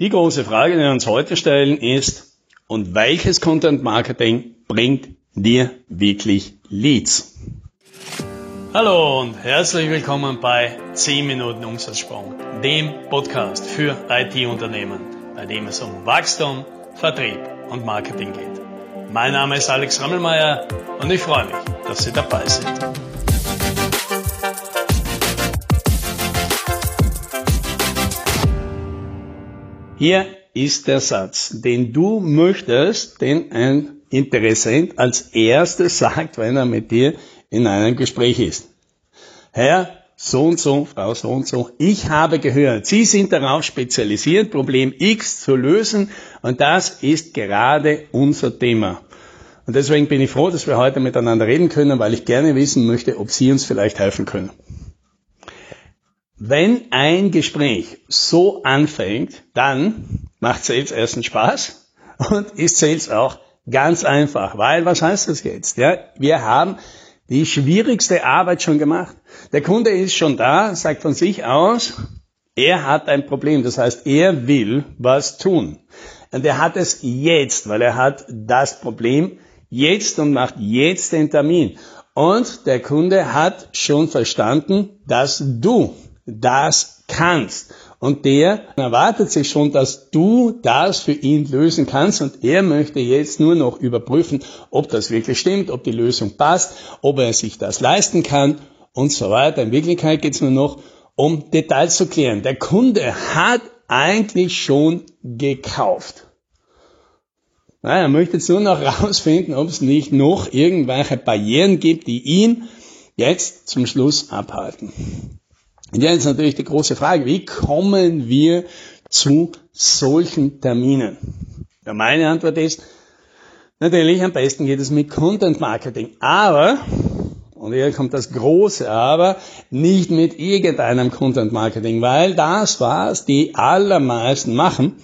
Die große Frage, die wir uns heute stellen, ist, und welches Content Marketing bringt dir wirklich Leads? Hallo und herzlich willkommen bei 10 Minuten Umsatzsprung, dem Podcast für IT-Unternehmen, bei dem es um Wachstum, Vertrieb und Marketing geht. Mein Name ist Alex Rammelmeier und ich freue mich, dass Sie dabei sind. Hier ist der Satz, den du möchtest, den ein Interessent als erstes sagt, wenn er mit dir in einem Gespräch ist. Herr, so und so, Frau so und so, ich habe gehört, Sie sind darauf spezialisiert, Problem X zu lösen und das ist gerade unser Thema. Und deswegen bin ich froh, dass wir heute miteinander reden können, weil ich gerne wissen möchte, ob Sie uns vielleicht helfen können. Wenn ein Gespräch so anfängt, dann macht Sales erstens Spaß und ist Sales auch ganz einfach. Weil, was heißt das jetzt? Ja, wir haben die schwierigste Arbeit schon gemacht. Der Kunde ist schon da, sagt von sich aus, er hat ein Problem. Das heißt, er will was tun. Und er hat es jetzt, weil er hat das Problem jetzt und macht jetzt den Termin. Und der Kunde hat schon verstanden, dass du das kannst. Und der erwartet sich schon, dass du das für ihn lösen kannst und er möchte jetzt nur noch überprüfen, ob das wirklich stimmt, ob die Lösung passt, ob er sich das leisten kann und so weiter. In Wirklichkeit geht es nur noch um Details zu klären. Der Kunde hat eigentlich schon gekauft. er möchte jetzt nur noch herausfinden, ob es nicht noch irgendwelche Barrieren gibt, die ihn jetzt zum Schluss abhalten. Und jetzt natürlich die große Frage, wie kommen wir zu solchen Terminen? Ja, meine Antwort ist, natürlich am besten geht es mit Content Marketing, aber, und hier kommt das große Aber, nicht mit irgendeinem Content Marketing, weil das, was die allermeisten machen,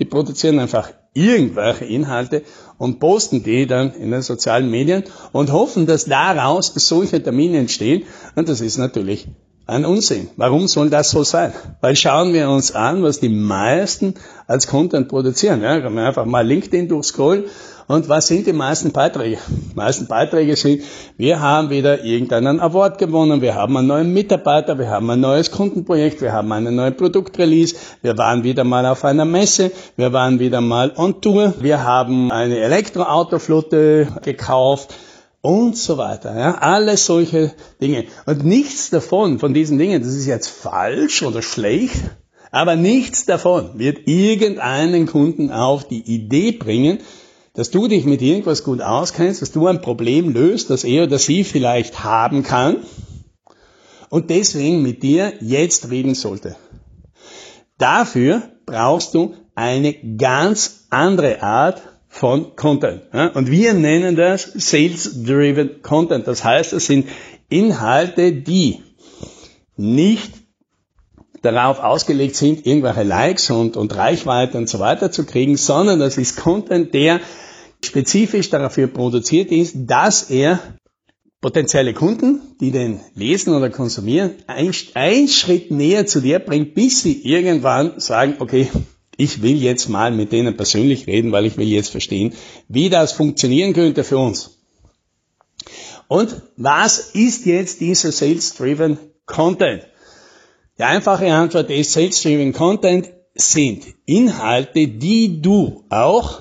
die produzieren einfach irgendwelche Inhalte und posten die dann in den sozialen Medien und hoffen, dass daraus solche Termine entstehen. Und das ist natürlich ein Unsinn. Warum soll das so sein? Weil schauen wir uns an, was die meisten als Content produzieren. Ja, kann man einfach mal LinkedIn durchscrollen und was sind die meisten Beiträge? Die meisten Beiträge sind, wir haben wieder irgendeinen Award gewonnen, wir haben einen neuen Mitarbeiter, wir haben ein neues Kundenprojekt, wir haben einen neuen Produktrelease, wir waren wieder mal auf einer Messe, wir waren wieder mal on Tour, wir haben eine Elektroautoflotte gekauft, und so weiter. Ja? Alles solche Dinge. Und nichts davon, von diesen Dingen, das ist jetzt falsch oder schlecht, aber nichts davon wird irgendeinen Kunden auf die Idee bringen, dass du dich mit irgendwas gut auskennst, dass du ein Problem löst, das er oder sie vielleicht haben kann und deswegen mit dir jetzt reden sollte. Dafür brauchst du eine ganz andere Art von Content. Und wir nennen das Sales-Driven Content. Das heißt, es sind Inhalte, die nicht darauf ausgelegt sind, irgendwelche Likes und, und Reichweite und so weiter zu kriegen, sondern das ist Content, der spezifisch dafür produziert ist, dass er potenzielle Kunden, die den lesen oder konsumieren, einen Schritt näher zu dir bringt, bis sie irgendwann sagen, okay, ich will jetzt mal mit denen persönlich reden, weil ich will jetzt verstehen, wie das funktionieren könnte für uns. Und was ist jetzt dieser Sales-Driven Content? Die einfache Antwort ist, Sales-Driven Content sind Inhalte, die du auch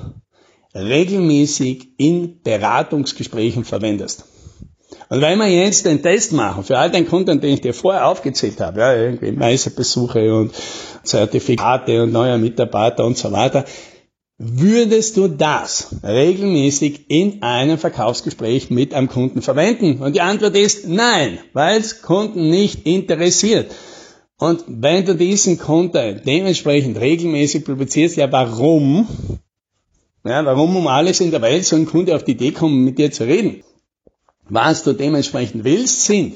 regelmäßig in Beratungsgesprächen verwendest. Und wenn wir jetzt den Test machen für all den Content, den ich dir vorher aufgezählt habe, ja, irgendwie Meisterbesuche und Zertifikate und neue Mitarbeiter und so weiter, würdest du das regelmäßig in einem Verkaufsgespräch mit einem Kunden verwenden? Und die Antwort ist nein, weil es Kunden nicht interessiert. Und wenn du diesen Content dementsprechend regelmäßig publizierst, ja warum? Ja, warum um alles in der Welt soll ein Kunde auf die Idee kommen, mit dir zu reden? Was du dementsprechend willst, sind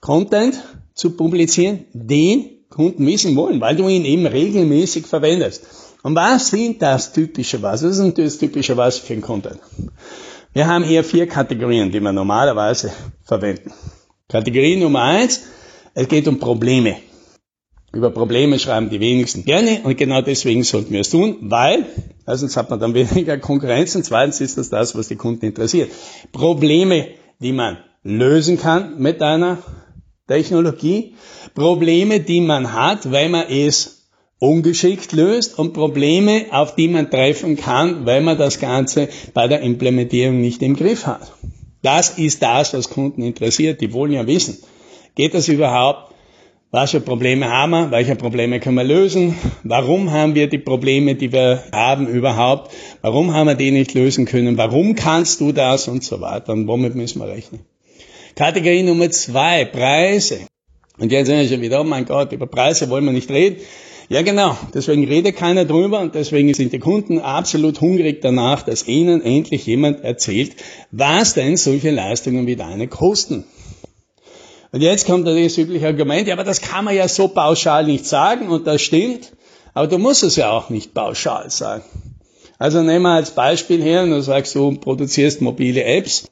Content zu publizieren, den Kunden wissen wollen, weil du ihn eben regelmäßig verwendest. Und was sind das typische was? Was ist das typische was für ein Content? Wir haben hier vier Kategorien, die wir normalerweise verwenden. Kategorie Nummer eins, es geht um Probleme. Über Probleme schreiben die wenigsten gerne und genau deswegen sollten wir es tun, weil erstens hat man dann weniger Konkurrenz und zweitens ist das das, was die Kunden interessiert. Probleme, die man lösen kann mit einer Technologie, Probleme, die man hat, weil man es ungeschickt löst und Probleme, auf die man treffen kann, weil man das Ganze bei der Implementierung nicht im Griff hat. Das ist das, was Kunden interessiert. Die wollen ja wissen, geht das überhaupt? Was Probleme haben wir? Welche Probleme können wir lösen? Warum haben wir die Probleme, die wir haben überhaupt? Warum haben wir die nicht lösen können? Warum kannst du das? Und so weiter. Und womit müssen wir rechnen? Kategorie Nummer zwei, Preise. Und jetzt sind wir schon wieder, oh mein Gott, über Preise wollen wir nicht reden. Ja, genau. Deswegen redet keiner drüber und deswegen sind die Kunden absolut hungrig danach, dass ihnen endlich jemand erzählt, was denn solche Leistungen wie deine kosten. Und jetzt kommt das übliche Argument, ja, aber das kann man ja so pauschal nicht sagen und das stimmt, aber du musst es ja auch nicht pauschal sagen. Also nehmen wir als Beispiel her, du sagst, du produzierst mobile Apps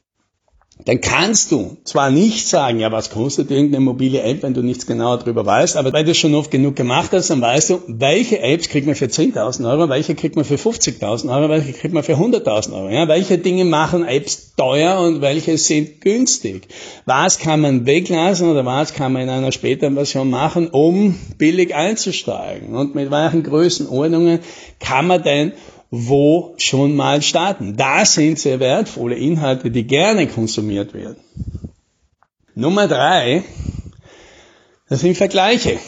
dann kannst du zwar nicht sagen, ja, was kostet irgendeine mobile App, wenn du nichts genauer darüber weißt, aber weil du es schon oft genug gemacht hast, dann weißt du, welche Apps kriegt man für 10.000 Euro, welche kriegt man für 50.000 Euro, welche kriegt man für 100.000 Euro. Ja, welche Dinge machen Apps teuer und welche sind günstig? Was kann man weglassen oder was kann man in einer späteren Version machen, um billig einzusteigen? Und mit welchen Größenordnungen kann man denn wo schon mal starten. Das sind sehr wertvolle Inhalte, die gerne konsumiert werden. Nummer drei, das sind Vergleiche.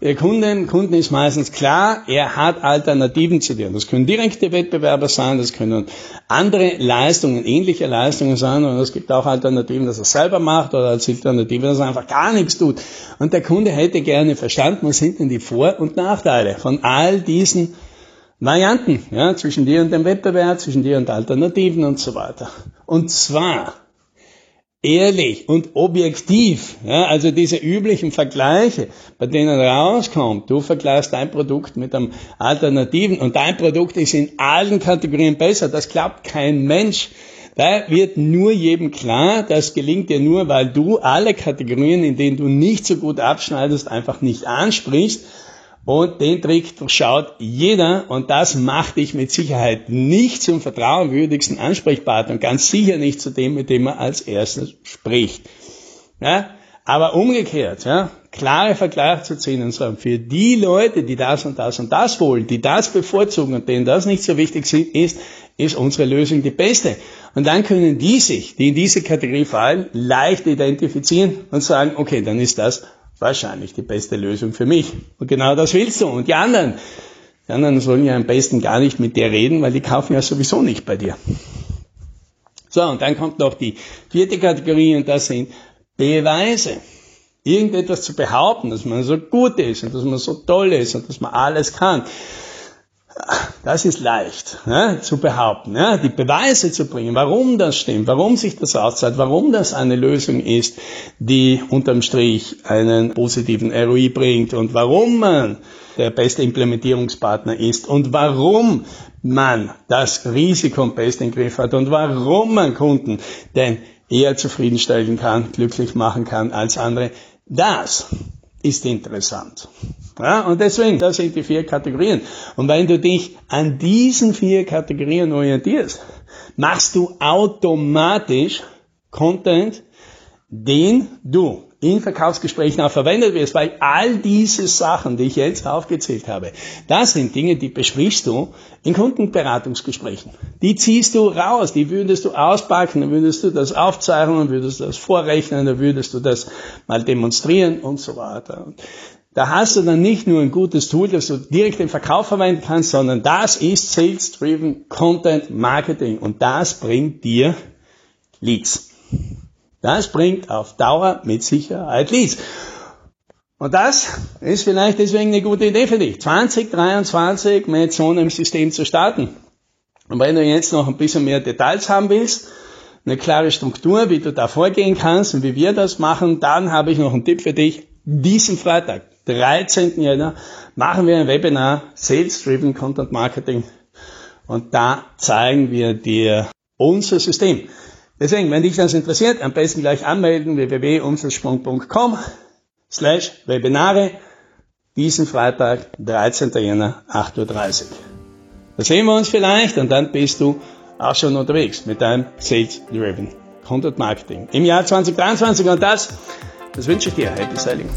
Der Kunden, Kunden ist meistens klar, er hat Alternativen zu dir. Das können direkte Wettbewerber sein, das können andere Leistungen, ähnliche Leistungen sein und es gibt auch Alternativen, dass er selber macht oder als Alternative, dass er einfach gar nichts tut. Und der Kunde hätte gerne verstanden, was sind denn die Vor- und Nachteile von all diesen Varianten, ja, zwischen dir und dem Wettbewerb, zwischen dir und Alternativen und so weiter. Und zwar ehrlich und objektiv, ja, also diese üblichen Vergleiche, bei denen rauskommt, du vergleichst dein Produkt mit einem Alternativen und dein Produkt ist in allen Kategorien besser, das klappt kein Mensch. Da wird nur jedem klar, das gelingt dir nur, weil du alle Kategorien, in denen du nicht so gut abschneidest, einfach nicht ansprichst und den Trick durchschaut jeder und das macht dich mit Sicherheit nicht zum vertrauenwürdigsten Ansprechpartner und ganz sicher nicht zu dem, mit dem man als erstes spricht. Ja? Aber umgekehrt, ja, klare Vergleiche zu ziehen und sagen, für die Leute, die das und das und das wollen, die das bevorzugen und denen das nicht so wichtig ist, ist unsere Lösung die beste. Und dann können die sich, die in diese Kategorie fallen, leicht identifizieren und sagen, okay, dann ist das wahrscheinlich die beste Lösung für mich. Und genau das willst du. Und die anderen, die anderen sollen ja am besten gar nicht mit dir reden, weil die kaufen ja sowieso nicht bei dir. So, und dann kommt noch die vierte Kategorie und das sind Beweise. Irgendetwas zu behaupten, dass man so gut ist und dass man so toll ist und dass man alles kann. Das ist leicht ne, zu behaupten, ne, die Beweise zu bringen, warum das stimmt, warum sich das auszahlt, warum das eine Lösung ist, die unterm Strich einen positiven ROI bringt und warum man der beste Implementierungspartner ist und warum man das Risiko am besten im Griff hat und warum man Kunden denn eher zufriedenstellen kann, glücklich machen kann als andere. Das ist interessant. Ja, und deswegen, das sind die vier Kategorien. Und wenn du dich an diesen vier Kategorien orientierst, machst du automatisch Content, den du in Verkaufsgesprächen auch verwendet wirst, weil all diese Sachen, die ich jetzt aufgezählt habe, das sind Dinge, die besprichst du in Kundenberatungsgesprächen. Die ziehst du raus, die würdest du auspacken, dann würdest du das aufzeichnen, dann würdest du das vorrechnen, dann würdest du das mal demonstrieren und so weiter. Da hast du dann nicht nur ein gutes Tool, das du direkt im Verkauf verwenden kannst, sondern das ist Sales-Driven Content Marketing und das bringt dir Leads. Das bringt auf Dauer mit Sicherheit Leads. Und das ist vielleicht deswegen eine gute Idee für dich, 2023 mit so einem System zu starten. Und wenn du jetzt noch ein bisschen mehr Details haben willst, eine klare Struktur, wie du da vorgehen kannst und wie wir das machen, dann habe ich noch einen Tipp für dich. Diesen Freitag, 13. Jänner, machen wir ein Webinar Sales Driven Content Marketing und da zeigen wir dir unser System. Deswegen, wenn dich das interessiert, am besten gleich anmelden www.umsatzsprung.com slash Webinare. Diesen Freitag, 13. Jänner, 8.30 Uhr. Da sehen wir uns vielleicht und dann bist du auch schon unterwegs mit deinem Sales Driven Content Marketing im Jahr 2023 und das, das wünsche ich dir. Happy Selling.